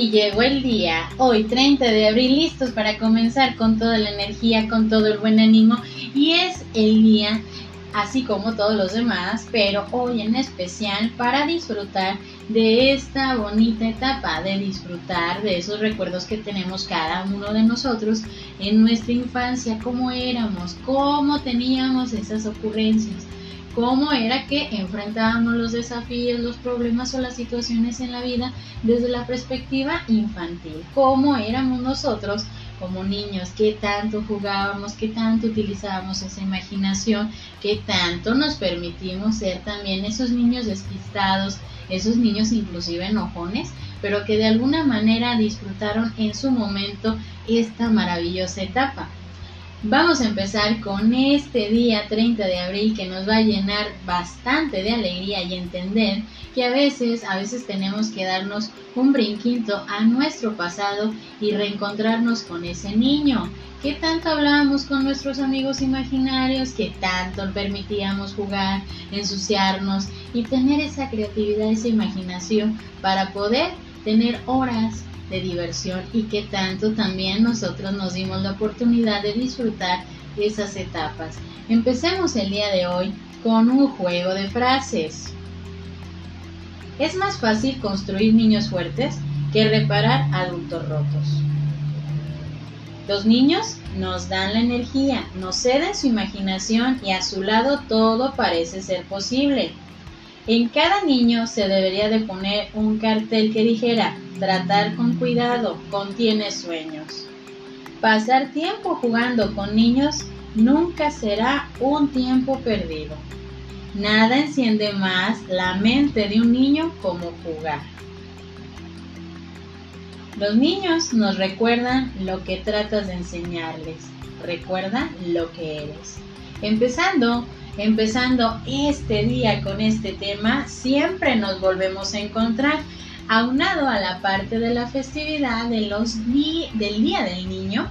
fin llegó el día, hoy 30 de abril, listos para comenzar con toda la energía, con todo el buen ánimo. Y es el día así como todos los demás, pero hoy en especial para disfrutar de esta bonita etapa, de disfrutar de esos recuerdos que tenemos cada uno de nosotros en nuestra infancia, cómo éramos, cómo teníamos esas ocurrencias cómo era que enfrentábamos los desafíos, los problemas o las situaciones en la vida desde la perspectiva infantil, cómo éramos nosotros como niños, qué tanto jugábamos, qué tanto utilizábamos esa imaginación, qué tanto nos permitimos ser también esos niños despistados, esos niños inclusive enojones, pero que de alguna manera disfrutaron en su momento esta maravillosa etapa. Vamos a empezar con este día 30 de abril que nos va a llenar bastante de alegría y entender que a veces, a veces tenemos que darnos un brinquito a nuestro pasado y reencontrarnos con ese niño. ¿Qué tanto hablábamos con nuestros amigos imaginarios? ¿Qué tanto permitíamos jugar, ensuciarnos y tener esa creatividad, esa imaginación para poder tener horas de diversión y que tanto también nosotros nos dimos la oportunidad de disfrutar esas etapas. Empecemos el día de hoy con un juego de frases. Es más fácil construir niños fuertes que reparar adultos rotos. Los niños nos dan la energía, nos ceden su imaginación y a su lado todo parece ser posible. En cada niño se debería de poner un cartel que dijera tratar con cuidado, contiene sueños. Pasar tiempo jugando con niños nunca será un tiempo perdido. Nada enciende más la mente de un niño como jugar. Los niños nos recuerdan lo que tratas de enseñarles. Recuerda lo que eres. Empezando empezando este día con este tema, siempre nos volvemos a encontrar aunado a la parte de la festividad de los del Día del Niño,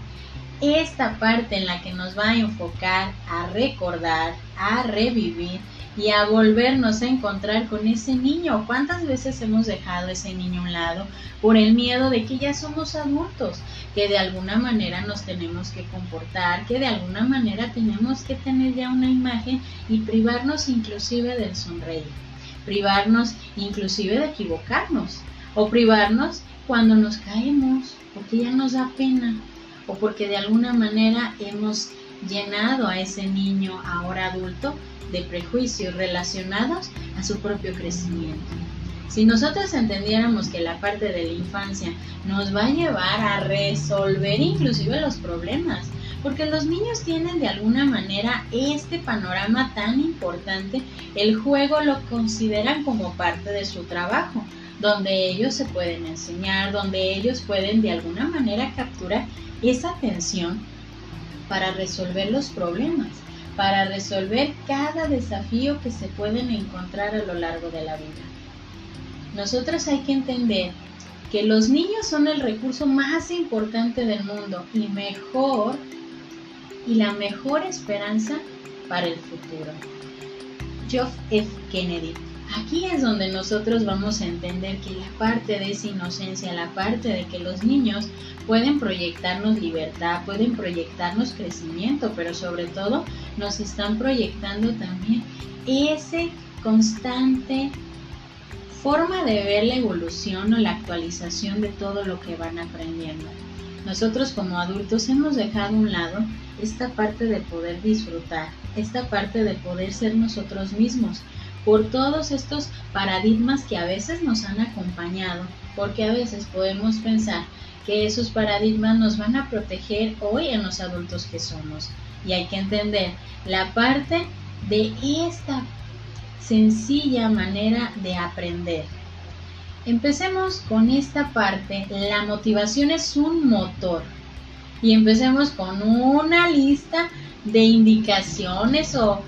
esta parte en la que nos va a enfocar a recordar, a revivir y a volvernos a encontrar con ese niño. ¿Cuántas veces hemos dejado ese niño a un lado por el miedo de que ya somos adultos, que de alguna manera nos tenemos que comportar, que de alguna manera tenemos que tener ya una imagen y privarnos inclusive del sonreír, privarnos inclusive de equivocarnos o privarnos cuando nos caemos, porque ya nos da pena o porque de alguna manera hemos llenado a ese niño ahora adulto de prejuicios relacionados a su propio crecimiento. Si nosotros entendiéramos que la parte de la infancia nos va a llevar a resolver inclusive los problemas, porque los niños tienen de alguna manera este panorama tan importante, el juego lo consideran como parte de su trabajo, donde ellos se pueden enseñar, donde ellos pueden de alguna manera capturar esa atención para resolver los problemas para resolver cada desafío que se pueden encontrar a lo largo de la vida. Nosotros hay que entender que los niños son el recurso más importante del mundo y mejor y la mejor esperanza para el futuro. Geoff F. Kennedy Aquí es donde nosotros vamos a entender que la parte de esa inocencia, la parte de que los niños pueden proyectarnos libertad, pueden proyectarnos crecimiento, pero sobre todo nos están proyectando también ese constante forma de ver la evolución o la actualización de todo lo que van aprendiendo. Nosotros como adultos hemos dejado a un lado esta parte de poder disfrutar, esta parte de poder ser nosotros mismos, por todos estos paradigmas que a veces nos han acompañado, porque a veces podemos pensar que esos paradigmas nos van a proteger hoy en los adultos que somos. Y hay que entender la parte de esta sencilla manera de aprender. Empecemos con esta parte. La motivación es un motor. Y empecemos con una lista de indicaciones o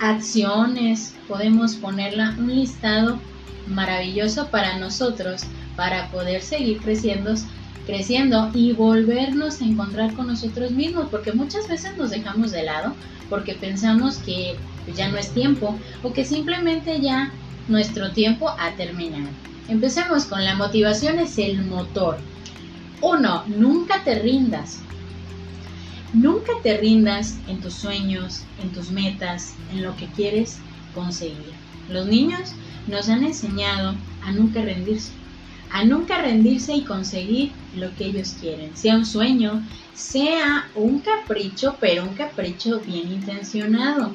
acciones, podemos ponerla un listado maravilloso para nosotros para poder seguir creciendo creciendo y volvernos a encontrar con nosotros mismos porque muchas veces nos dejamos de lado porque pensamos que ya no es tiempo o que simplemente ya nuestro tiempo ha terminado. Empecemos con la motivación es el motor. Uno, nunca te rindas. Nunca te rindas en tus sueños, en tus metas, en lo que quieres conseguir. Los niños nos han enseñado a nunca rendirse, a nunca rendirse y conseguir lo que ellos quieren, sea un sueño, sea un capricho, pero un capricho bien intencionado.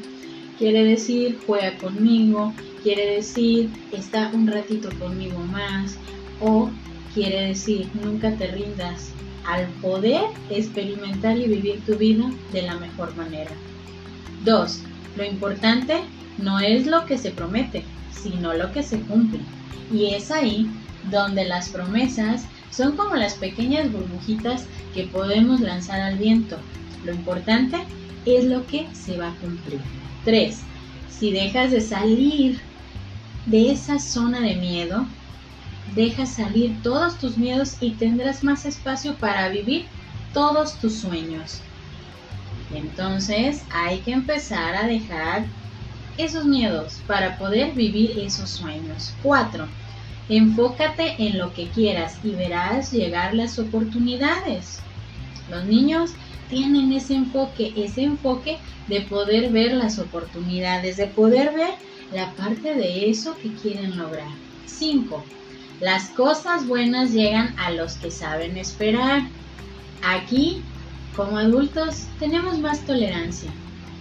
Quiere decir, juega conmigo, quiere decir, está un ratito conmigo más, o quiere decir, nunca te rindas al poder experimentar y vivir tu vida de la mejor manera. 2. Lo importante no es lo que se promete, sino lo que se cumple. Y es ahí donde las promesas son como las pequeñas burbujitas que podemos lanzar al viento. Lo importante es lo que se va a cumplir. 3. Si dejas de salir de esa zona de miedo, deja salir todos tus miedos y tendrás más espacio para vivir todos tus sueños. entonces hay que empezar a dejar esos miedos para poder vivir esos sueños. 4. Enfócate en lo que quieras y verás llegar las oportunidades. Los niños tienen ese enfoque, ese enfoque de poder ver las oportunidades, de poder ver la parte de eso que quieren lograr. 5. Las cosas buenas llegan a los que saben esperar. Aquí, como adultos, tenemos más tolerancia.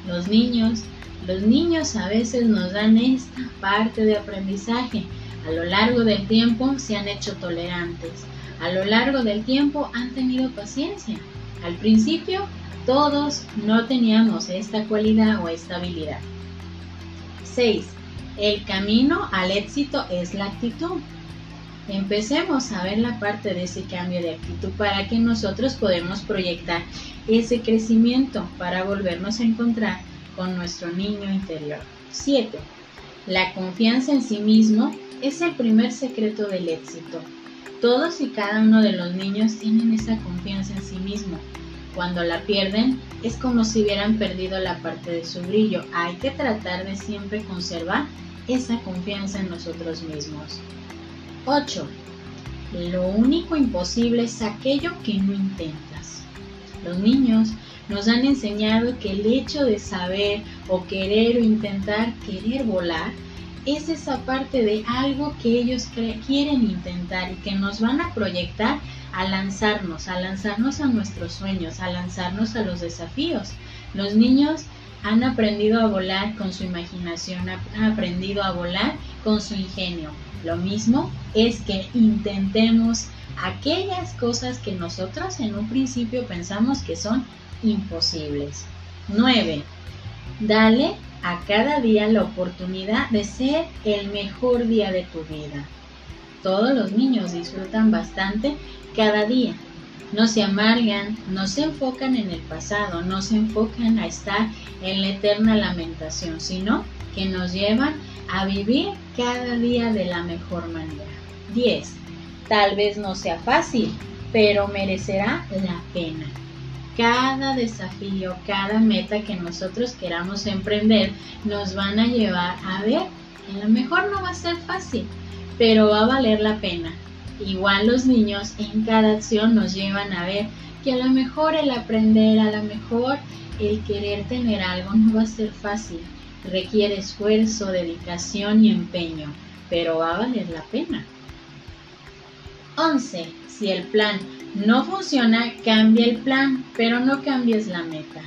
Los niños, los niños a veces nos dan esta parte de aprendizaje. A lo largo del tiempo se han hecho tolerantes. A lo largo del tiempo han tenido paciencia. Al principio todos no teníamos esta cualidad o esta habilidad. 6. El camino al éxito es la actitud. Empecemos a ver la parte de ese cambio de actitud para que nosotros podamos proyectar ese crecimiento para volvernos a encontrar con nuestro niño interior. 7. La confianza en sí mismo es el primer secreto del éxito. Todos y cada uno de los niños tienen esa confianza en sí mismo. Cuando la pierden es como si hubieran perdido la parte de su brillo. Hay que tratar de siempre conservar esa confianza en nosotros mismos. 8. Lo único imposible es aquello que no intentas. Los niños nos han enseñado que el hecho de saber o querer o intentar querer volar es esa parte de algo que ellos quieren intentar y que nos van a proyectar a lanzarnos, a lanzarnos a nuestros sueños, a lanzarnos a los desafíos. Los niños han aprendido a volar con su imaginación, han aprendido a volar con su ingenio. Lo mismo es que intentemos aquellas cosas que nosotros en un principio pensamos que son imposibles. 9. Dale a cada día la oportunidad de ser el mejor día de tu vida. Todos los niños disfrutan bastante cada día. No se amargan, no se enfocan en el pasado, no se enfocan a estar en la eterna lamentación, sino que nos llevan a vivir cada día de la mejor manera. 10. Tal vez no sea fácil, pero merecerá la pena. Cada desafío, cada meta que nosotros queramos emprender nos van a llevar a ver a lo mejor no va a ser fácil, pero va a valer la pena. Igual los niños en cada acción nos llevan a ver que a lo mejor el aprender, a lo mejor el querer tener algo no va a ser fácil, requiere esfuerzo, dedicación y empeño, pero va a valer la pena. 11. Si el plan no funciona, cambia el plan, pero no cambies la meta.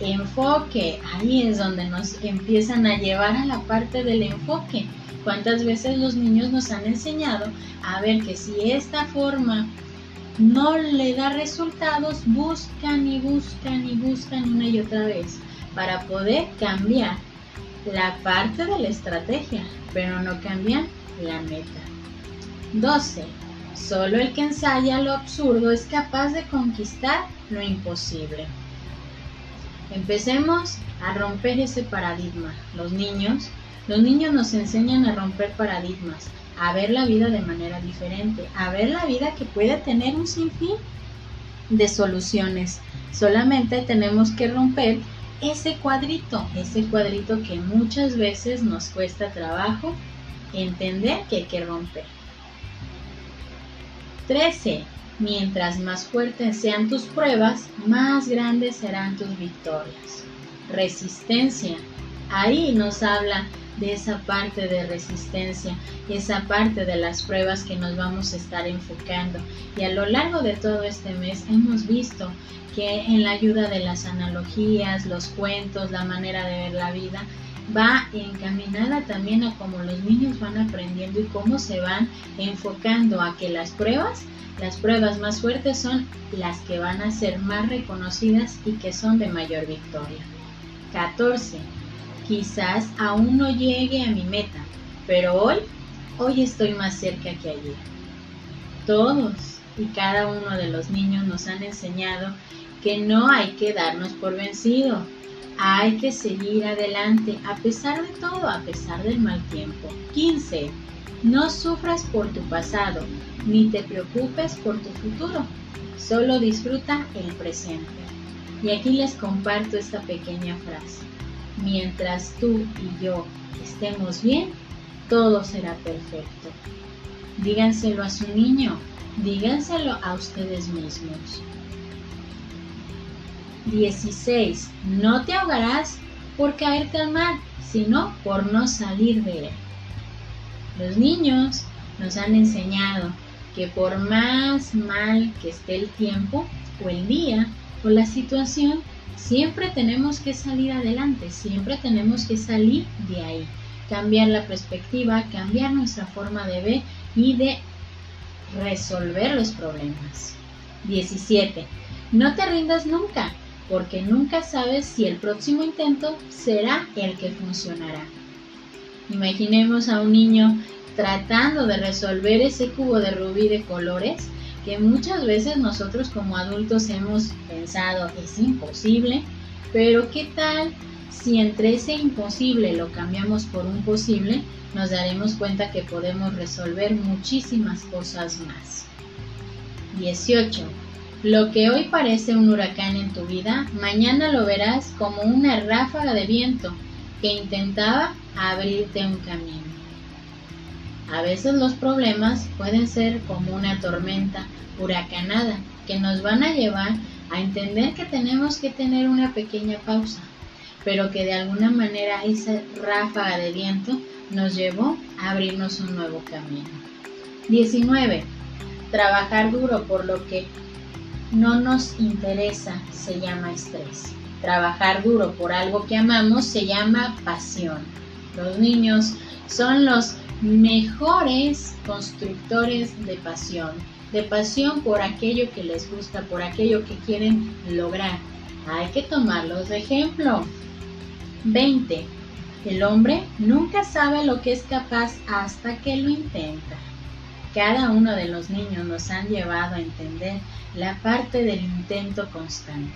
Enfoque, ahí es donde nos empiezan a llevar a la parte del enfoque. ¿Cuántas veces los niños nos han enseñado a ver que si esta forma no le da resultados, buscan y buscan y buscan una y otra vez para poder cambiar la parte de la estrategia, pero no cambian la meta. 12. Solo el que ensaya lo absurdo es capaz de conquistar lo imposible. Empecemos a romper ese paradigma. Los niños, los niños nos enseñan a romper paradigmas, a ver la vida de manera diferente, a ver la vida que puede tener un sinfín de soluciones. Solamente tenemos que romper ese cuadrito, ese cuadrito que muchas veces nos cuesta trabajo entender que hay que romper. 13. Mientras más fuertes sean tus pruebas, más grandes serán tus victorias. Resistencia. Ahí nos habla de esa parte de resistencia y esa parte de las pruebas que nos vamos a estar enfocando. Y a lo largo de todo este mes hemos visto que en la ayuda de las analogías, los cuentos, la manera de ver la vida, va encaminada también a cómo los niños van aprendiendo y cómo se van enfocando a que las pruebas, las pruebas más fuertes son las que van a ser más reconocidas y que son de mayor victoria. 14. Quizás aún no llegue a mi meta, pero hoy, hoy estoy más cerca que ayer. Todos y cada uno de los niños nos han enseñado que no hay que darnos por vencido, hay que seguir adelante a pesar de todo, a pesar del mal tiempo. 15. No sufras por tu pasado, ni te preocupes por tu futuro, solo disfruta el presente. Y aquí les comparto esta pequeña frase mientras tú y yo estemos bien, todo será perfecto. Díganselo a su niño, díganselo a ustedes mismos. 16. No te ahogarás por caerte al mar, sino por no salir de él. Los niños nos han enseñado que por más mal que esté el tiempo o el día o la situación, Siempre tenemos que salir adelante, siempre tenemos que salir de ahí, cambiar la perspectiva, cambiar nuestra forma de ver y de resolver los problemas. 17. No te rindas nunca, porque nunca sabes si el próximo intento será el que funcionará. Imaginemos a un niño tratando de resolver ese cubo de rubí de colores que muchas veces nosotros como adultos hemos pensado es imposible, pero ¿qué tal si entre ese imposible lo cambiamos por un posible? Nos daremos cuenta que podemos resolver muchísimas cosas más. 18. Lo que hoy parece un huracán en tu vida, mañana lo verás como una ráfaga de viento que intentaba abrirte un camino. A veces los problemas pueden ser como una tormenta huracanada que nos van a llevar a entender que tenemos que tener una pequeña pausa, pero que de alguna manera esa ráfaga de viento nos llevó a abrirnos un nuevo camino. 19. Trabajar duro por lo que no nos interesa se llama estrés. Trabajar duro por algo que amamos se llama pasión. Los niños son los mejores constructores de pasión, de pasión por aquello que les gusta, por aquello que quieren lograr. Hay que tomarlos de ejemplo. 20. El hombre nunca sabe lo que es capaz hasta que lo intenta. Cada uno de los niños nos han llevado a entender la parte del intento constante.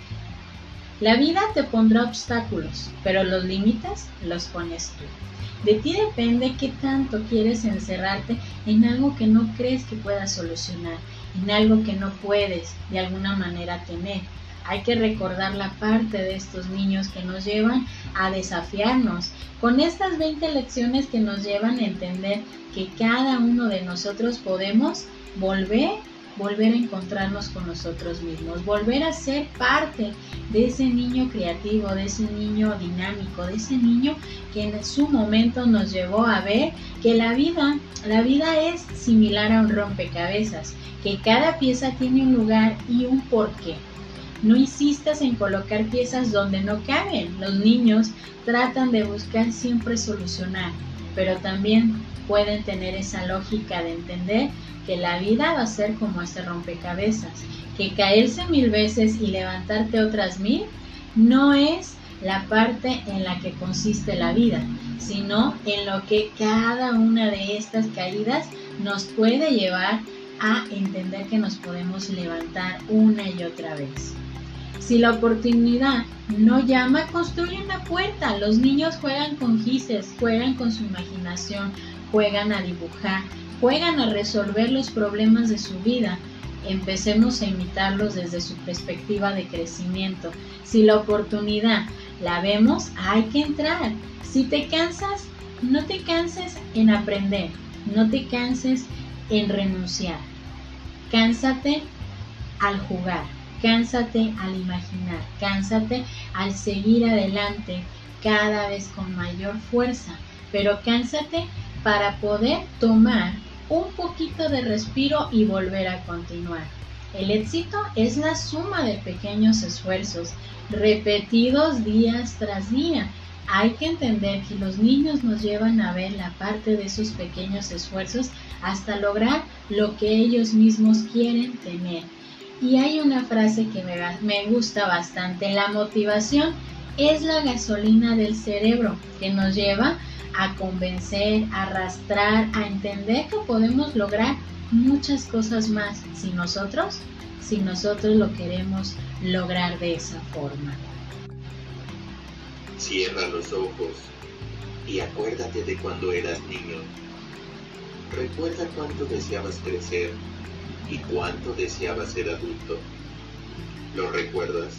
La vida te pondrá obstáculos, pero los límites los pones tú. De ti depende qué tanto quieres encerrarte en algo que no crees que puedas solucionar, en algo que no puedes de alguna manera tener. Hay que recordar la parte de estos niños que nos llevan a desafiarnos, con estas 20 lecciones que nos llevan a entender que cada uno de nosotros podemos volver volver a encontrarnos con nosotros mismos, volver a ser parte de ese niño creativo, de ese niño dinámico, de ese niño que en su momento nos llevó a ver que la vida, la vida es similar a un rompecabezas, que cada pieza tiene un lugar y un porqué. No insistas en colocar piezas donde no caben. Los niños tratan de buscar siempre solucionar, pero también pueden tener esa lógica de entender que la vida va a ser como ese rompecabezas, que caerse mil veces y levantarte otras mil no es la parte en la que consiste la vida, sino en lo que cada una de estas caídas nos puede llevar a entender que nos podemos levantar una y otra vez. Si la oportunidad no llama, construye una puerta. Los niños juegan con gises, juegan con su imaginación, juegan a dibujar, juegan a resolver los problemas de su vida. Empecemos a imitarlos desde su perspectiva de crecimiento. Si la oportunidad la vemos, hay que entrar. Si te cansas, no te canses en aprender, no te canses en renunciar. Cánsate al jugar, cánsate al imaginar, cánsate al seguir adelante cada vez con mayor fuerza, pero cánsate para poder tomar un poquito de respiro y volver a continuar. El éxito es la suma de pequeños esfuerzos repetidos días tras día. Hay que entender que los niños nos llevan a ver la parte de sus pequeños esfuerzos hasta lograr lo que ellos mismos quieren tener. Y hay una frase que me, me gusta bastante, la motivación es la gasolina del cerebro que nos lleva a convencer, a arrastrar, a entender que podemos lograr muchas cosas más si nosotros, si nosotros lo queremos lograr de esa forma. Cierra los ojos y acuérdate de cuando eras niño. Recuerda cuánto deseabas crecer y cuánto deseabas ser adulto. ¿Lo recuerdas?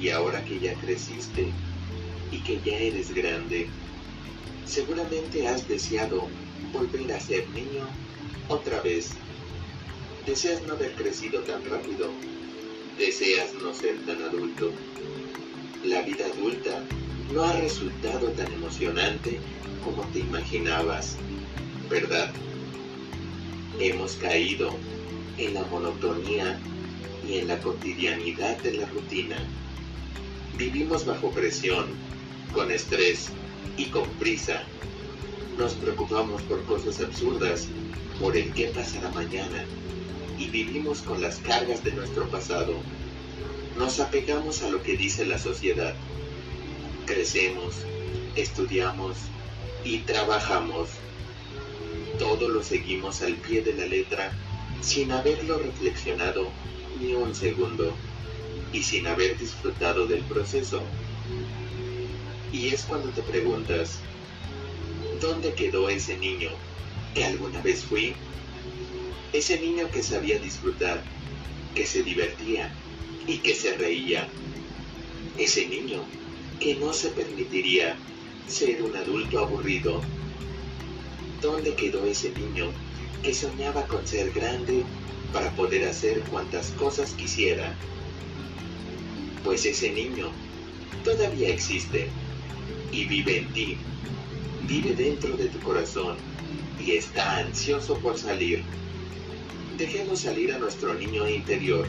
Y ahora que ya creciste y que ya eres grande, seguramente has deseado volver a ser niño otra vez. Deseas no haber crecido tan rápido. Deseas no ser tan adulto. La vida adulta no ha resultado tan emocionante como te imaginabas, ¿verdad? Hemos caído en la monotonía y en la cotidianidad de la rutina. Vivimos bajo presión, con estrés y con prisa. Nos preocupamos por cosas absurdas, por el qué pasará mañana, y vivimos con las cargas de nuestro pasado. Nos apegamos a lo que dice la sociedad. Crecemos, estudiamos y trabajamos. Todo lo seguimos al pie de la letra sin haberlo reflexionado ni un segundo y sin haber disfrutado del proceso. Y es cuando te preguntas, ¿dónde quedó ese niño que alguna vez fui? Ese niño que sabía disfrutar, que se divertía y que se reía. Ese niño que no se permitiría ser un adulto aburrido. ¿Dónde quedó ese niño que soñaba con ser grande para poder hacer cuantas cosas quisiera? pues ese niño todavía existe y vive en ti, vive dentro de tu corazón y está ansioso por salir. Dejemos salir a nuestro niño interior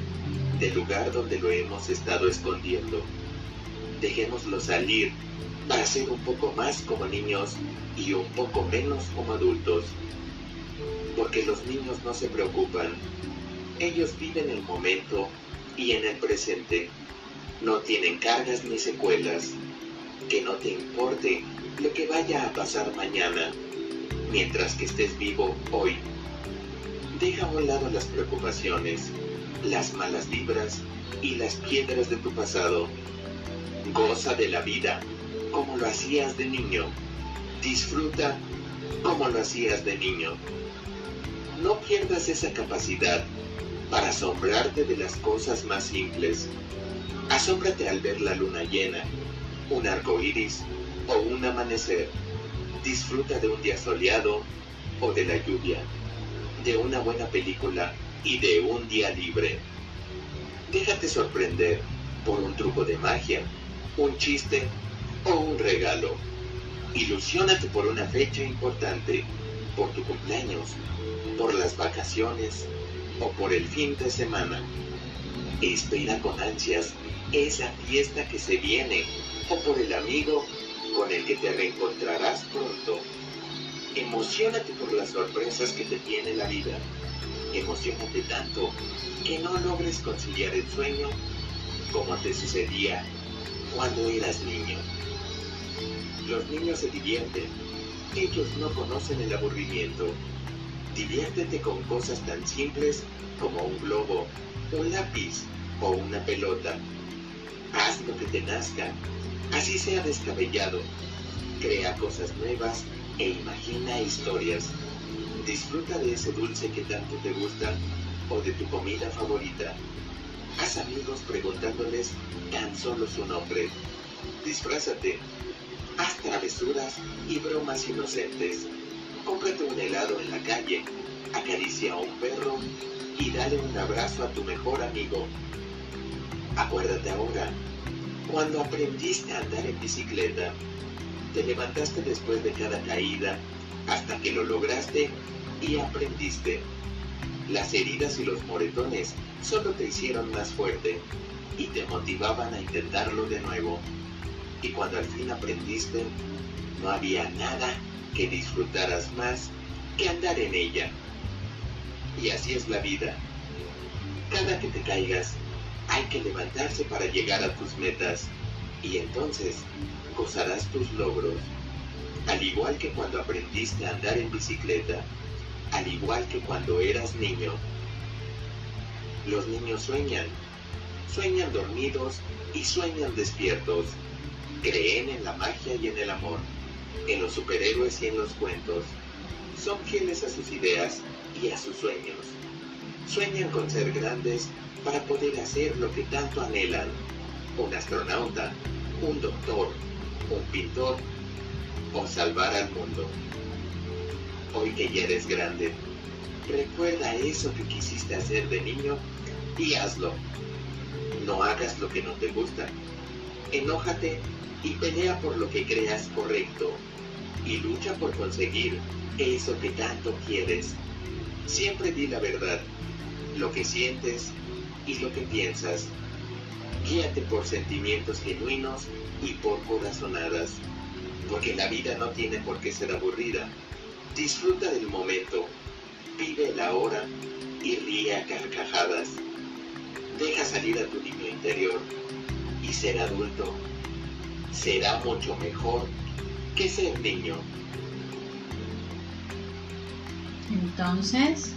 del lugar donde lo hemos estado escondiendo. Dejémoslo salir para ser un poco más como niños y un poco menos como adultos. Porque los niños no se preocupan. Ellos viven el momento y en el presente no tienen cargas ni secuelas, que no te importe lo que vaya a pasar mañana, mientras que estés vivo hoy. Deja a un lado las preocupaciones, las malas vibras y las piedras de tu pasado. Goza de la vida como lo hacías de niño. Disfruta como lo hacías de niño. No pierdas esa capacidad para asombrarte de las cosas más simples Asómbrate al ver la luna llena, un arco iris o un amanecer. Disfruta de un día soleado o de la lluvia, de una buena película y de un día libre. Déjate sorprender por un truco de magia, un chiste o un regalo. Ilusiónate por una fecha importante, por tu cumpleaños, por las vacaciones o por el fin de semana. Espera con ansias esa fiesta que se viene o por el amigo con el que te reencontrarás pronto. Emocionate por las sorpresas que te tiene la vida. Emocionate tanto que no logres conciliar el sueño como te sucedía cuando eras niño. Los niños se divierten. Ellos no conocen el aburrimiento. Diviértete con cosas tan simples como un globo, un lápiz o una pelota haz lo que te nazca, así sea descabellado. Crea cosas nuevas e imagina historias. Disfruta de ese dulce que tanto te gusta o de tu comida favorita. Haz amigos preguntándoles tan solo su nombre. Disfrázate. haz travesuras y bromas inocentes. Cómprate un helado en la calle, acaricia a un perro y dale un abrazo a tu mejor amigo. Acuérdate ahora, cuando aprendiste a andar en bicicleta, te levantaste después de cada caída hasta que lo lograste y aprendiste. Las heridas y los moretones solo te hicieron más fuerte y te motivaban a intentarlo de nuevo. Y cuando al fin aprendiste, no había nada que disfrutaras más que andar en ella. Y así es la vida. Cada que te caigas, hay que levantarse para llegar a tus metas y entonces gozarás tus logros. Al igual que cuando aprendiste a andar en bicicleta, al igual que cuando eras niño. Los niños sueñan, sueñan dormidos y sueñan despiertos. Creen en la magia y en el amor, en los superhéroes y en los cuentos. Son fieles a sus ideas y a sus sueños. Sueñan con ser grandes para poder hacer lo que tanto anhelan. Un astronauta, un doctor, un pintor o salvar al mundo. Hoy que ya eres grande, recuerda eso que quisiste hacer de niño y hazlo. No hagas lo que no te gusta. Enójate y pelea por lo que creas correcto y lucha por conseguir eso que tanto quieres. Siempre di la verdad, lo que sientes y lo que piensas. Guíate por sentimientos genuinos y por corazonadas, porque la vida no tiene por qué ser aburrida. Disfruta del momento, vive la hora y ríe a carcajadas. Deja salir a tu niño interior y ser adulto será mucho mejor que ser niño. Entonces,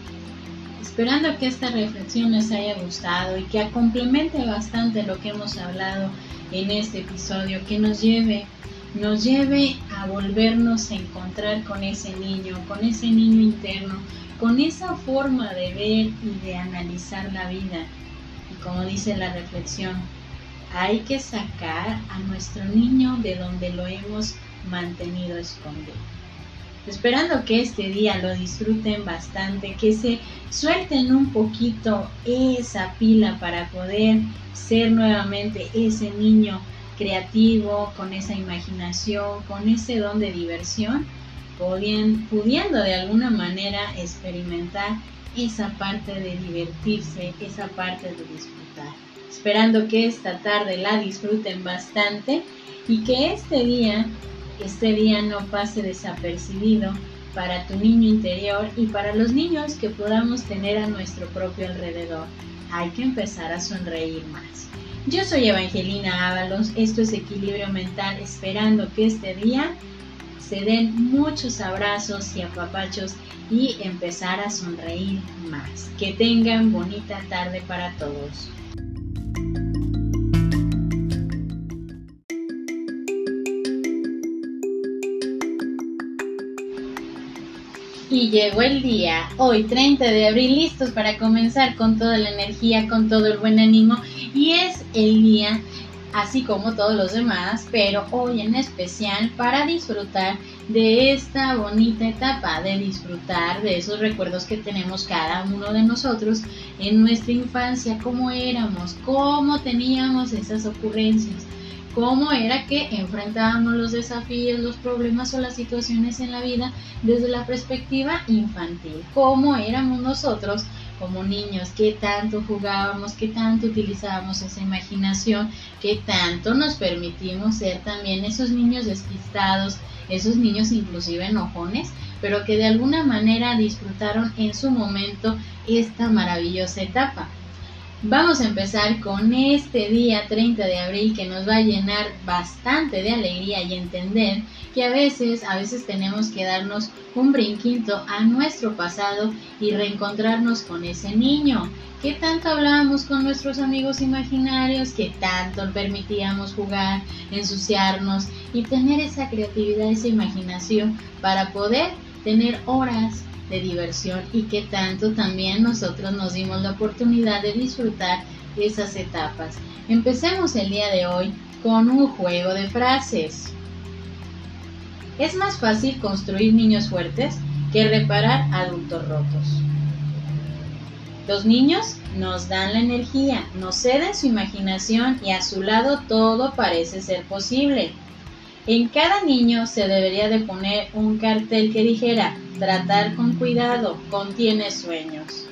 esperando que esta reflexión les haya gustado y que complemente bastante lo que hemos hablado en este episodio, que nos lleve, nos lleve a volvernos a encontrar con ese niño, con ese niño interno, con esa forma de ver y de analizar la vida. Y como dice la reflexión, hay que sacar a nuestro niño de donde lo hemos mantenido escondido. Esperando que este día lo disfruten bastante, que se suelten un poquito esa pila para poder ser nuevamente ese niño creativo, con esa imaginación, con ese don de diversión, pudiendo de alguna manera experimentar esa parte de divertirse, esa parte de disfrutar. Esperando que esta tarde la disfruten bastante y que este día este día no pase desapercibido para tu niño interior y para los niños que podamos tener a nuestro propio alrededor. Hay que empezar a sonreír más. Yo soy Evangelina Ábalos, esto es Equilibrio Mental, esperando que este día se den muchos abrazos y apapachos y empezar a sonreír más. Que tengan bonita tarde para todos. Y llegó el día, hoy 30 de abril, listos para comenzar con toda la energía, con todo el buen ánimo. Y es el día, así como todos los demás, pero hoy en especial para disfrutar de esta bonita etapa, de disfrutar de esos recuerdos que tenemos cada uno de nosotros en nuestra infancia, cómo éramos, cómo teníamos esas ocurrencias cómo era que enfrentábamos los desafíos, los problemas o las situaciones en la vida desde la perspectiva infantil, cómo éramos nosotros como niños, qué tanto jugábamos, qué tanto utilizábamos esa imaginación, qué tanto nos permitimos ser también esos niños despistados, esos niños inclusive enojones, pero que de alguna manera disfrutaron en su momento esta maravillosa etapa. Vamos a empezar con este día 30 de abril que nos va a llenar bastante de alegría y entender que a veces, a veces tenemos que darnos un brinquito a nuestro pasado y reencontrarnos con ese niño. ¿Qué tanto hablábamos con nuestros amigos imaginarios? ¿Qué tanto permitíamos jugar, ensuciarnos y tener esa creatividad, esa imaginación para poder tener horas de diversión y que tanto también nosotros nos dimos la oportunidad de disfrutar esas etapas. Empecemos el día de hoy con un juego de frases. Es más fácil construir niños fuertes que reparar adultos rotos. Los niños nos dan la energía, nos ceden su imaginación y a su lado todo parece ser posible. En cada niño se debería de poner un cartel que dijera, tratar con cuidado, contiene sueños.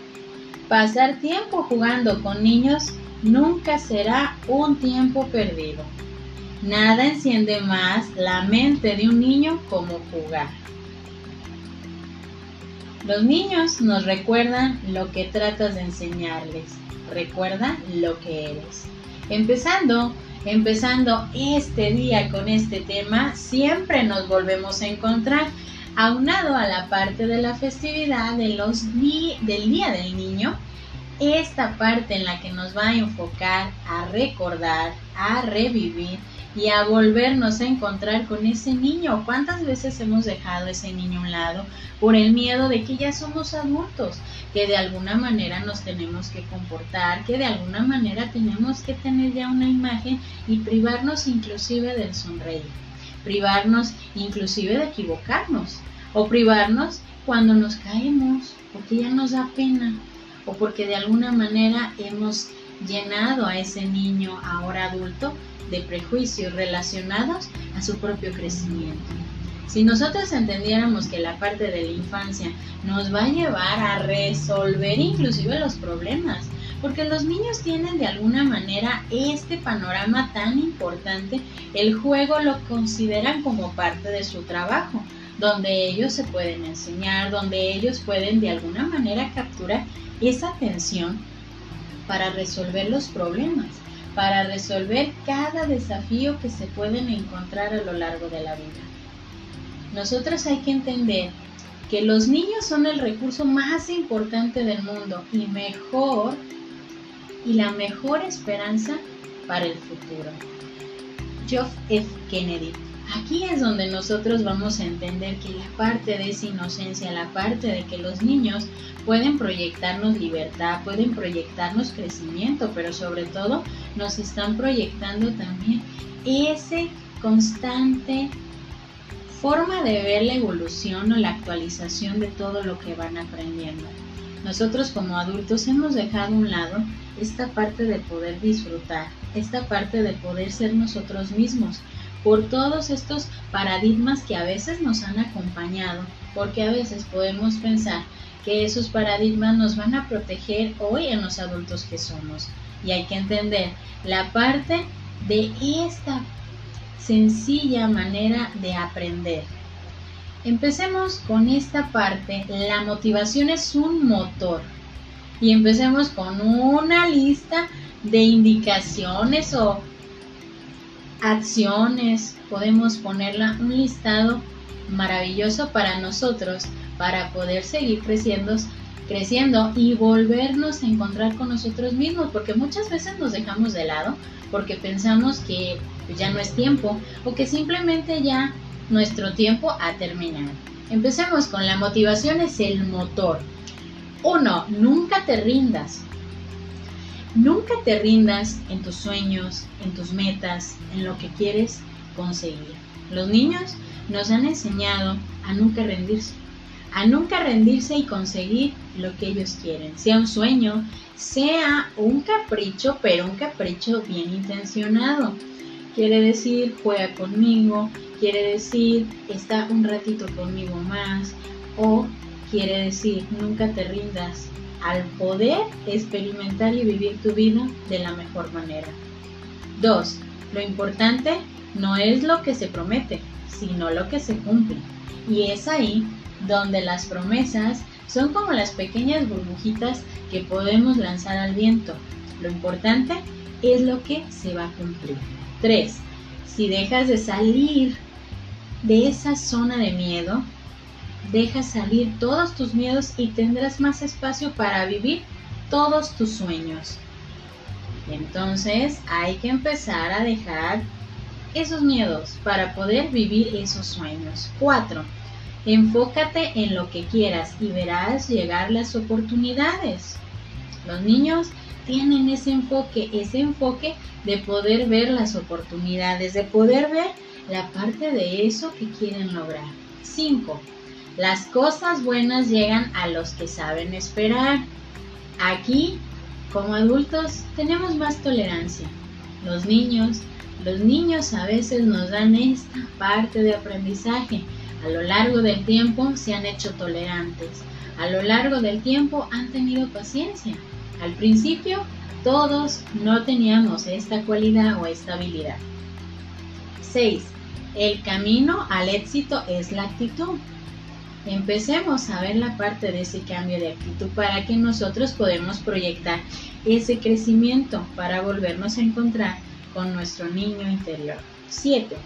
Pasar tiempo jugando con niños nunca será un tiempo perdido. Nada enciende más la mente de un niño como jugar. Los niños nos recuerdan lo que tratas de enseñarles. Recuerda lo que eres. Empezando, empezando este día con este tema, siempre nos volvemos a encontrar aunado a la parte de la festividad de los del Día del Niño, esta parte en la que nos va a enfocar a recordar, a revivir y a volvernos a encontrar con ese niño. ¿Cuántas veces hemos dejado ese niño a un lado por el miedo de que ya somos adultos, que de alguna manera nos tenemos que comportar, que de alguna manera tenemos que tener ya una imagen y privarnos inclusive del sonreír, privarnos inclusive de equivocarnos o privarnos cuando nos caemos, porque ya nos da pena o porque de alguna manera hemos llenado a ese niño ahora adulto de prejuicios relacionados a su propio crecimiento. Si nosotros entendiéramos que la parte de la infancia nos va a llevar a resolver inclusive los problemas, porque los niños tienen de alguna manera este panorama tan importante, el juego lo consideran como parte de su trabajo, donde ellos se pueden enseñar, donde ellos pueden de alguna manera capturar esa atención para resolver los problemas para resolver cada desafío que se pueden encontrar a lo largo de la vida. Nosotros hay que entender que los niños son el recurso más importante del mundo y mejor y la mejor esperanza para el futuro. Geoff F. Kennedy Aquí es donde nosotros vamos a entender que la parte de esa inocencia, la parte de que los niños pueden proyectarnos libertad, pueden proyectarnos crecimiento, pero sobre todo nos están proyectando también ese constante forma de ver la evolución o la actualización de todo lo que van aprendiendo. Nosotros como adultos hemos dejado a un lado esta parte de poder disfrutar, esta parte de poder ser nosotros mismos, por todos estos paradigmas que a veces nos han acompañado, porque a veces podemos pensar que esos paradigmas nos van a proteger hoy en los adultos que somos. Y hay que entender la parte de esta sencilla manera de aprender. Empecemos con esta parte. La motivación es un motor. Y empecemos con una lista de indicaciones o acciones, podemos ponerla un listado maravilloso para nosotros, para poder seguir creciendo, creciendo y volvernos a encontrar con nosotros mismos, porque muchas veces nos dejamos de lado porque pensamos que ya no es tiempo o que simplemente ya nuestro tiempo ha terminado. Empecemos con la motivación es el motor. Uno, nunca te rindas. Nunca te rindas en tus sueños, en tus metas, en lo que quieres conseguir. Los niños nos han enseñado a nunca rendirse, a nunca rendirse y conseguir lo que ellos quieren, sea un sueño, sea un capricho, pero un capricho bien intencionado. Quiere decir, juega conmigo, quiere decir, está un ratito conmigo más, o quiere decir, nunca te rindas, al poder experimentar y vivir tu vida de la mejor manera. 2. Lo importante no es lo que se promete, sino lo que se cumple. Y es ahí donde las promesas son como las pequeñas burbujitas que podemos lanzar al viento. Lo importante es lo que se va a cumplir. 3. Si dejas de salir de esa zona de miedo, Deja salir todos tus miedos y tendrás más espacio para vivir todos tus sueños. entonces hay que empezar a dejar esos miedos para poder vivir esos sueños. 4. Enfócate en lo que quieras y verás llegar las oportunidades. Los niños tienen ese enfoque, ese enfoque de poder ver las oportunidades, de poder ver la parte de eso que quieren lograr. 5. Las cosas buenas llegan a los que saben esperar. Aquí, como adultos, tenemos más tolerancia. Los niños, los niños a veces nos dan esta parte de aprendizaje. A lo largo del tiempo se han hecho tolerantes. A lo largo del tiempo han tenido paciencia. Al principio todos no teníamos esta cualidad o esta habilidad. 6. El camino al éxito es la actitud. Empecemos a ver la parte de ese cambio de actitud para que nosotros podamos proyectar ese crecimiento para volvernos a encontrar con nuestro niño interior. 7.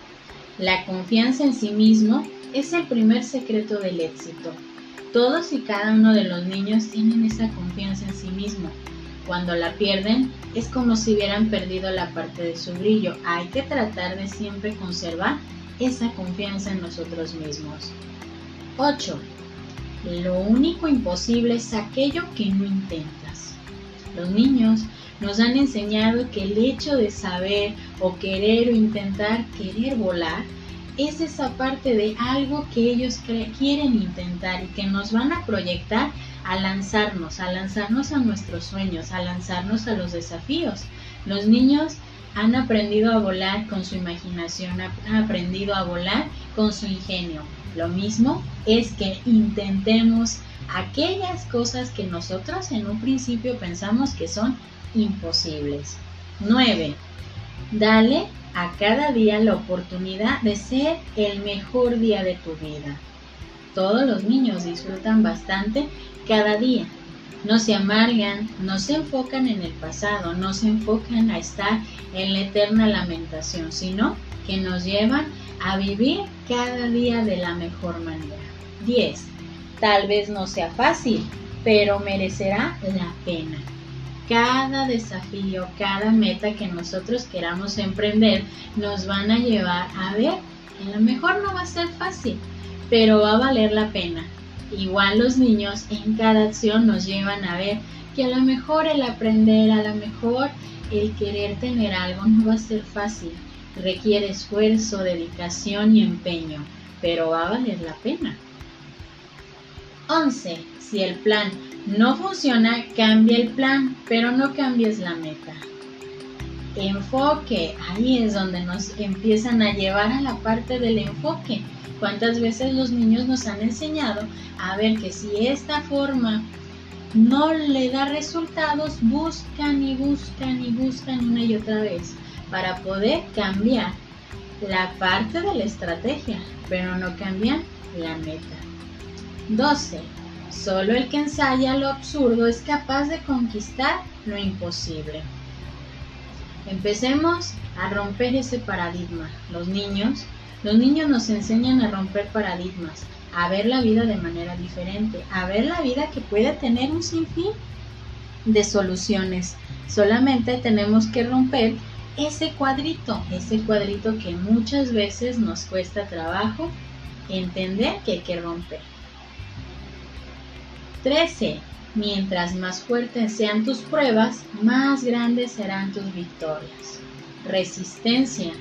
La confianza en sí mismo es el primer secreto del éxito. Todos y cada uno de los niños tienen esa confianza en sí mismo. Cuando la pierden es como si hubieran perdido la parte de su brillo. Hay que tratar de siempre conservar esa confianza en nosotros mismos. 8. Lo único imposible es aquello que no intentas. Los niños nos han enseñado que el hecho de saber o querer o intentar querer volar es esa parte de algo que ellos quieren intentar y que nos van a proyectar a lanzarnos, a lanzarnos a nuestros sueños, a lanzarnos a los desafíos. Los niños han aprendido a volar con su imaginación, han aprendido a volar con su ingenio. Lo mismo es que intentemos aquellas cosas que nosotros en un principio pensamos que son imposibles. 9. Dale a cada día la oportunidad de ser el mejor día de tu vida. Todos los niños disfrutan bastante cada día. No se amargan, no se enfocan en el pasado, no se enfocan a estar en la eterna lamentación, sino que nos llevan a vivir cada día de la mejor manera. 10. Tal vez no sea fácil, pero merecerá la pena. Cada desafío, cada meta que nosotros queramos emprender nos van a llevar a ver que a lo mejor no va a ser fácil, pero va a valer la pena. Igual los niños en cada acción nos llevan a ver que a lo mejor el aprender, a lo mejor el querer tener algo no va a ser fácil. Requiere esfuerzo, dedicación y empeño, pero va a valer la pena. 11. Si el plan no funciona, cambia el plan, pero no cambies la meta. Enfoque, ahí es donde nos empiezan a llevar a la parte del enfoque ¿Cuántas veces los niños nos han enseñado a ver que si esta forma no le da resultados, buscan y buscan y buscan una y otra vez para poder cambiar la parte de la estrategia, pero no cambian la meta. 12. Solo el que ensaya lo absurdo es capaz de conquistar lo imposible. Empecemos a romper ese paradigma. Los niños los niños nos enseñan a romper paradigmas, a ver la vida de manera diferente, a ver la vida que puede tener un sinfín de soluciones. Solamente tenemos que romper ese cuadrito, ese cuadrito que muchas veces nos cuesta trabajo entender que hay que romper. 13. Mientras más fuertes sean tus pruebas, más grandes serán tus victorias. Resistencia.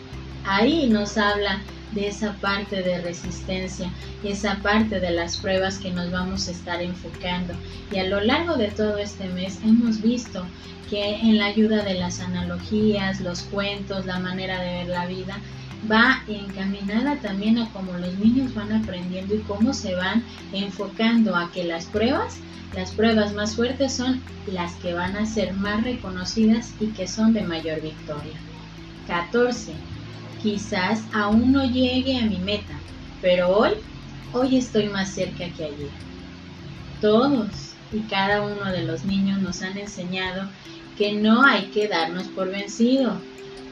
Ahí nos habla de esa parte de resistencia y esa parte de las pruebas que nos vamos a estar enfocando. Y a lo largo de todo este mes hemos visto que en la ayuda de las analogías, los cuentos, la manera de ver la vida, va encaminada también a cómo los niños van aprendiendo y cómo se van enfocando a que las pruebas, las pruebas más fuertes son las que van a ser más reconocidas y que son de mayor victoria. 14 Quizás aún no llegue a mi meta, pero hoy, hoy estoy más cerca que ayer. Todos y cada uno de los niños nos han enseñado que no hay que darnos por vencido,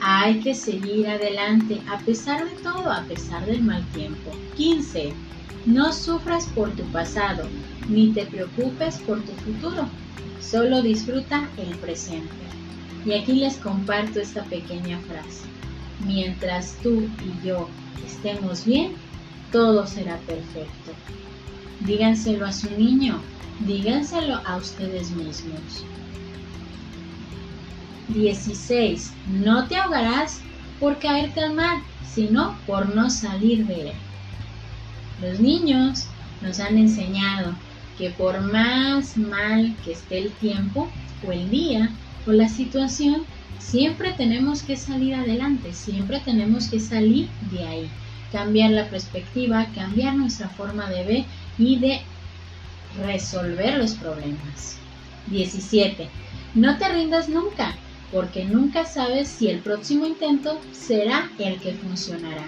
hay que seguir adelante a pesar de todo, a pesar del mal tiempo. 15. No sufras por tu pasado, ni te preocupes por tu futuro, solo disfruta el presente. Y aquí les comparto esta pequeña frase. Mientras tú y yo estemos bien, todo será perfecto. Díganselo a su niño, díganselo a ustedes mismos. 16. No te ahogarás por caerte al mar. sino por no salir de él. Los niños nos han enseñado que por más mal que esté el tiempo o el día o la situación, siempre tenemos que salir adelante, siempre tenemos que salir de ahí, cambiar la perspectiva, cambiar nuestra forma de ver y de resolver los problemas. 17. No te rindas nunca, porque nunca sabes si el próximo intento será el que funcionará.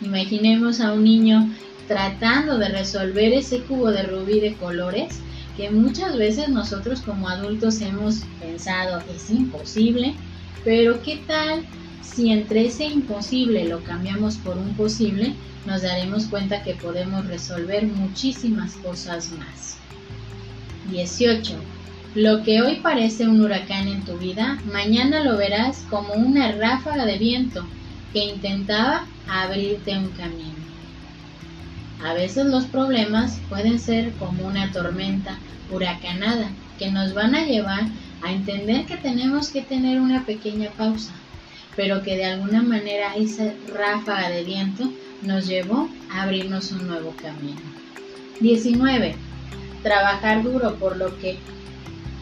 Imaginemos a un niño tratando de resolver ese cubo de rubí de colores que muchas veces nosotros como adultos hemos pensado es imposible, pero ¿qué tal si entre ese imposible lo cambiamos por un posible? Nos daremos cuenta que podemos resolver muchísimas cosas más. 18. Lo que hoy parece un huracán en tu vida, mañana lo verás como una ráfaga de viento que intentaba abrirte un camino. A veces los problemas pueden ser como una tormenta huracanada que nos van a llevar a entender que tenemos que tener una pequeña pausa, pero que de alguna manera esa ráfaga de viento nos llevó a abrirnos un nuevo camino. 19. Trabajar duro por lo que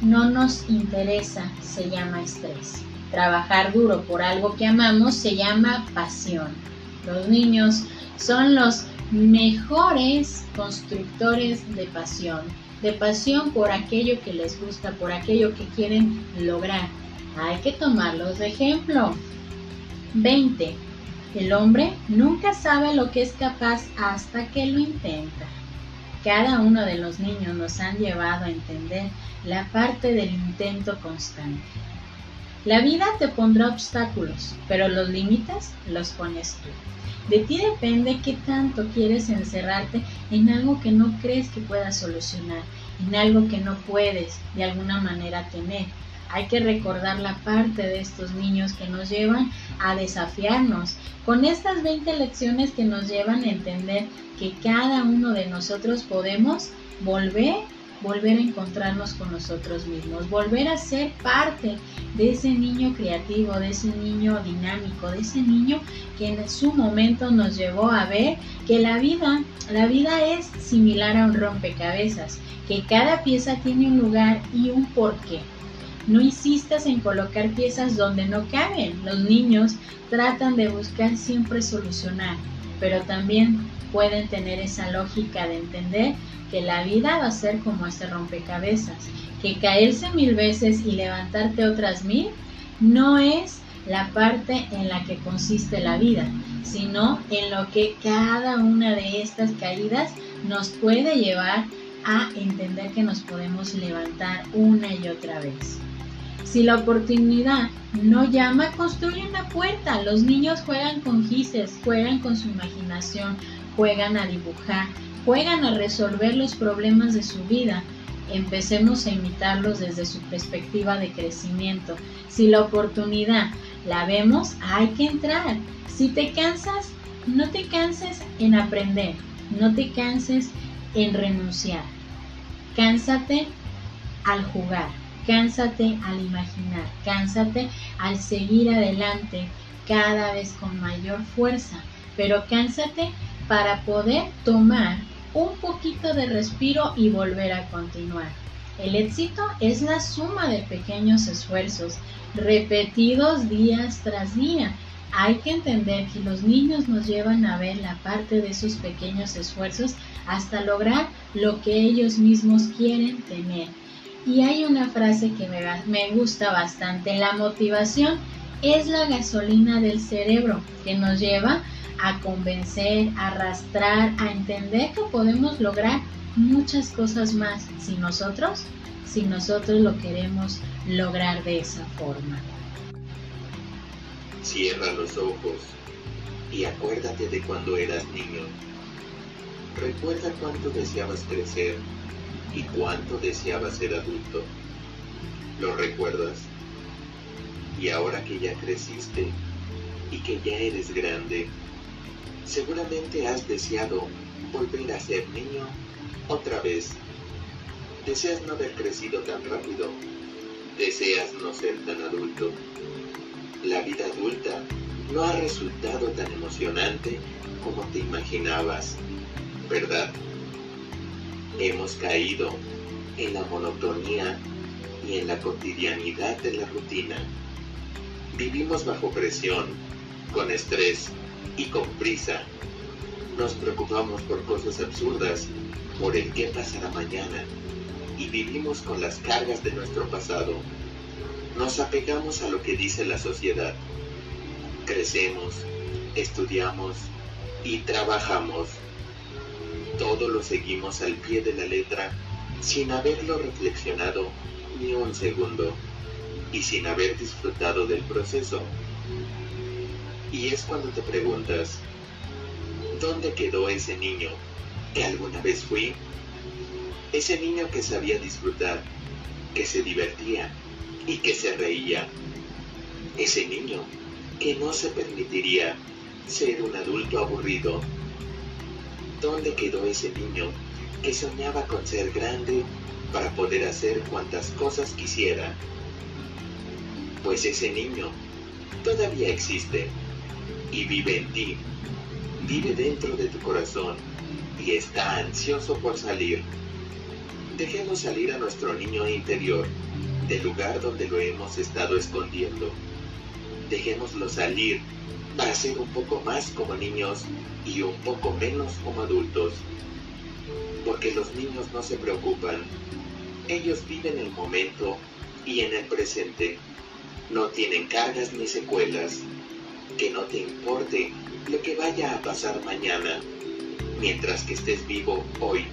no nos interesa se llama estrés. Trabajar duro por algo que amamos se llama pasión. Los niños son los mejores constructores de pasión, de pasión por aquello que les gusta, por aquello que quieren lograr. Hay que tomarlos de ejemplo. 20. El hombre nunca sabe lo que es capaz hasta que lo intenta. Cada uno de los niños nos han llevado a entender la parte del intento constante. La vida te pondrá obstáculos, pero los límites los pones tú. De ti depende qué tanto quieres encerrarte en algo que no crees que puedas solucionar, en algo que no puedes de alguna manera tener. Hay que recordar la parte de estos niños que nos llevan a desafiarnos, con estas 20 lecciones que nos llevan a entender que cada uno de nosotros podemos volver volver a encontrarnos con nosotros mismos, volver a ser parte de ese niño creativo, de ese niño dinámico, de ese niño que en su momento nos llevó a ver que la vida, la vida es similar a un rompecabezas, que cada pieza tiene un lugar y un porqué. No insistas en colocar piezas donde no caben. Los niños tratan de buscar siempre solucionar, pero también pueden tener esa lógica de entender que la vida va a ser como ese rompecabezas, que caerse mil veces y levantarte otras mil no es la parte en la que consiste la vida, sino en lo que cada una de estas caídas nos puede llevar a entender que nos podemos levantar una y otra vez. Si la oportunidad no llama, construye una puerta. Los niños juegan con gises, juegan con su imaginación, juegan a dibujar, juegan a resolver los problemas de su vida. Empecemos a imitarlos desde su perspectiva de crecimiento. Si la oportunidad la vemos, hay que entrar. Si te cansas, no te canses en aprender, no te canses en renunciar. Cánsate al jugar, cánsate al imaginar, cánsate al seguir adelante cada vez con mayor fuerza, pero cánsate para poder tomar un poquito de respiro y volver a continuar. El éxito es la suma de pequeños esfuerzos repetidos días tras día. Hay que entender que los niños nos llevan a ver la parte de esos pequeños esfuerzos hasta lograr lo que ellos mismos quieren tener. Y hay una frase que me, me gusta bastante. La motivación es la gasolina del cerebro que nos lleva a convencer, a arrastrar, a entender que podemos lograr muchas cosas más si nosotros, si nosotros lo queremos lograr de esa forma. Cierra los ojos y acuérdate de cuando eras niño. Recuerda cuánto deseabas crecer y cuánto deseabas ser adulto. ¿Lo recuerdas? Y ahora que ya creciste y que ya eres grande, Seguramente has deseado volver a ser niño otra vez. Deseas no haber crecido tan rápido. Deseas no ser tan adulto. La vida adulta no ha resultado tan emocionante como te imaginabas, ¿verdad? Hemos caído en la monotonía y en la cotidianidad de la rutina. Vivimos bajo presión, con estrés y con prisa. Nos preocupamos por cosas absurdas, por el qué pasará mañana, y vivimos con las cargas de nuestro pasado. Nos apegamos a lo que dice la sociedad. Crecemos, estudiamos y trabajamos. Todo lo seguimos al pie de la letra sin haberlo reflexionado ni un segundo y sin haber disfrutado del proceso. Y es cuando te preguntas, ¿dónde quedó ese niño que alguna vez fui? Ese niño que sabía disfrutar, que se divertía y que se reía. Ese niño que no se permitiría ser un adulto aburrido. ¿Dónde quedó ese niño que soñaba con ser grande para poder hacer cuantas cosas quisiera? Pues ese niño todavía existe y vive en ti, vive dentro de tu corazón y está ansioso por salir. Dejemos salir a nuestro niño interior del lugar donde lo hemos estado escondiendo. Dejémoslo salir para ser un poco más como niños y un poco menos como adultos. Porque los niños no se preocupan. Ellos viven el momento y en el presente. No tienen cargas ni secuelas. Que no te importe lo que vaya a pasar mañana, mientras que estés vivo hoy.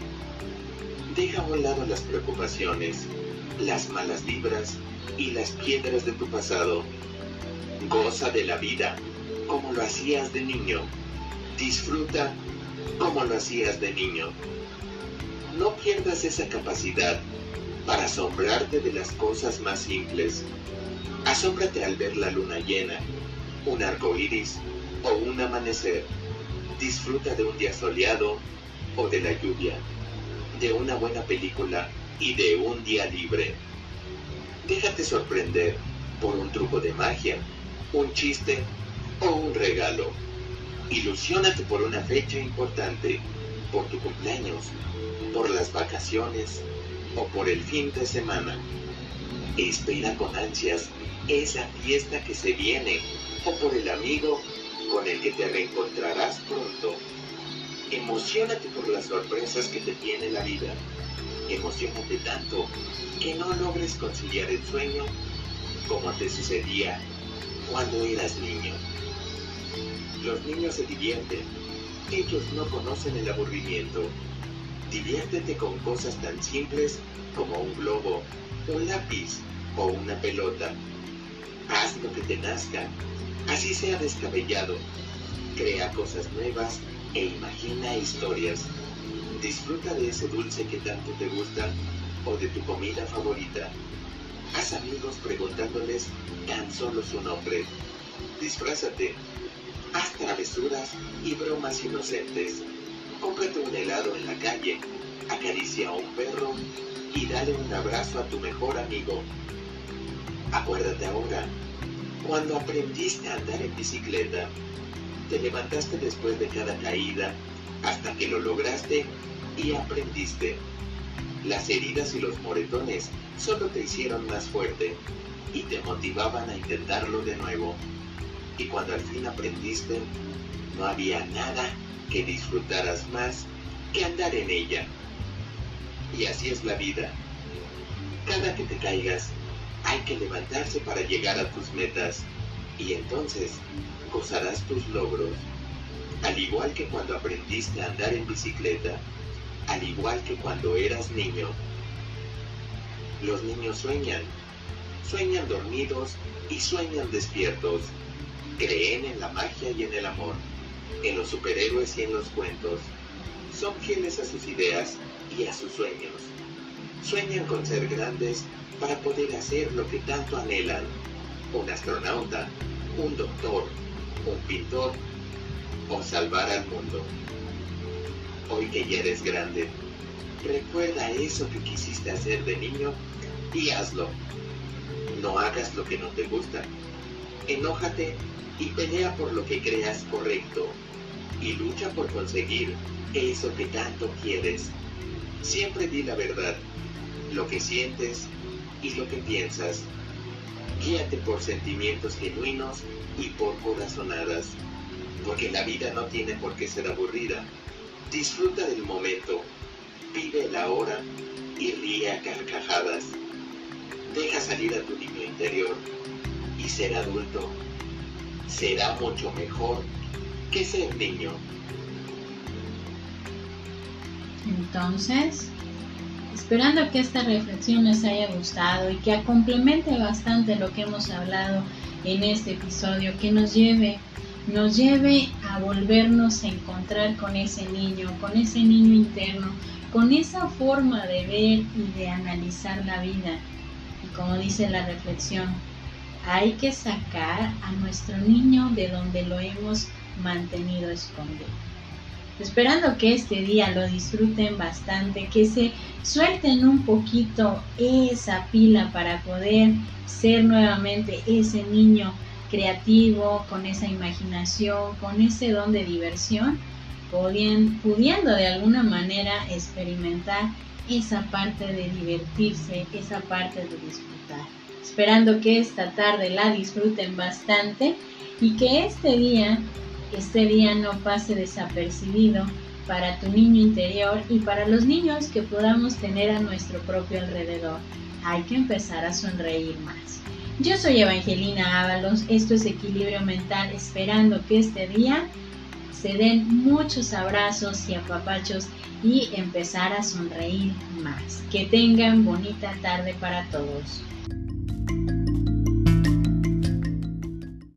Deja a un lado las preocupaciones, las malas vibras y las piedras de tu pasado. Goza de la vida como lo hacías de niño. Disfruta como lo hacías de niño. No pierdas esa capacidad para asombrarte de las cosas más simples. Asómbrate al ver la luna llena, un arco iris o un amanecer. Disfruta de un día soleado o de la lluvia, de una buena película y de un día libre. Déjate sorprender por un truco de magia, un chiste o un regalo. Ilusiónate por una fecha importante, por tu cumpleaños, por las vacaciones o por el fin de semana. Espera con ansias esa fiesta que se viene o por el amigo con el que te reencontrarás pronto. Emocionate por las sorpresas que te tiene la vida. Emocionate tanto que no logres conciliar el sueño como te sucedía cuando eras niño. Los niños se divierten. Ellos no conocen el aburrimiento. Diviértete con cosas tan simples como un globo, un lápiz o una pelota. Haz lo que te nazca, así sea descabellado. Crea cosas nuevas e imagina historias. Disfruta de ese dulce que tanto te gusta o de tu comida favorita. Haz amigos preguntándoles tan solo su nombre. Disfrázate Haz travesuras y bromas inocentes. Cómprate un helado en la calle, acaricia a un perro y dale un abrazo a tu mejor amigo. Acuérdate ahora, cuando aprendiste a andar en bicicleta, te levantaste después de cada caída hasta que lo lograste y aprendiste. Las heridas y los moretones solo te hicieron más fuerte y te motivaban a intentarlo de nuevo y cuando al fin aprendiste, no había nada que disfrutaras más que andar en ella. Y así es la vida. Cada que te caigas, hay que levantarse para llegar a tus metas y entonces gozarás tus logros. Al igual que cuando aprendiste a andar en bicicleta, al igual que cuando eras niño. Los niños sueñan, sueñan dormidos y sueñan despiertos Creen en la magia y en el amor, en los superhéroes y en los cuentos. Son fieles a sus ideas y a sus sueños. Sueñan con ser grandes para poder hacer lo que tanto anhelan. Un astronauta, un doctor, un pintor o salvar al mundo. Hoy que ya eres grande, recuerda eso que quisiste hacer de niño y hazlo. No hagas lo que no te gusta Enójate y pelea por lo que creas correcto y lucha por conseguir eso que tanto quieres. Siempre di la verdad, lo que sientes y lo que piensas. Guíate por sentimientos genuinos y por corazonadas, porque la vida no tiene por qué ser aburrida. Disfruta del momento, vive la hora y ríe a carcajadas. Deja salir a tu niño interior y ser adulto será mucho mejor que ser niño. Entonces, esperando que esta reflexión les haya gustado y que complemente bastante lo que hemos hablado en este episodio, que nos lleve, nos lleve a volvernos a encontrar con ese niño, con ese niño interno, con esa forma de ver y de analizar la vida. Y como dice la reflexión, hay que sacar a nuestro niño de donde lo hemos mantenido escondido. Esperando que este día lo disfruten bastante, que se suelten un poquito esa pila para poder ser nuevamente ese niño creativo, con esa imaginación, con ese don de diversión, pudiendo de alguna manera experimentar esa parte de divertirse, esa parte de disfrutar. Esperando que esta tarde la disfruten bastante y que este día este día no pase desapercibido para tu niño interior y para los niños que podamos tener a nuestro propio alrededor. Hay que empezar a sonreír más. Yo soy Evangelina Ábalos, esto es Equilibrio Mental, esperando que este día se den muchos abrazos y apapachos y empezar a sonreír más. Que tengan bonita tarde para todos.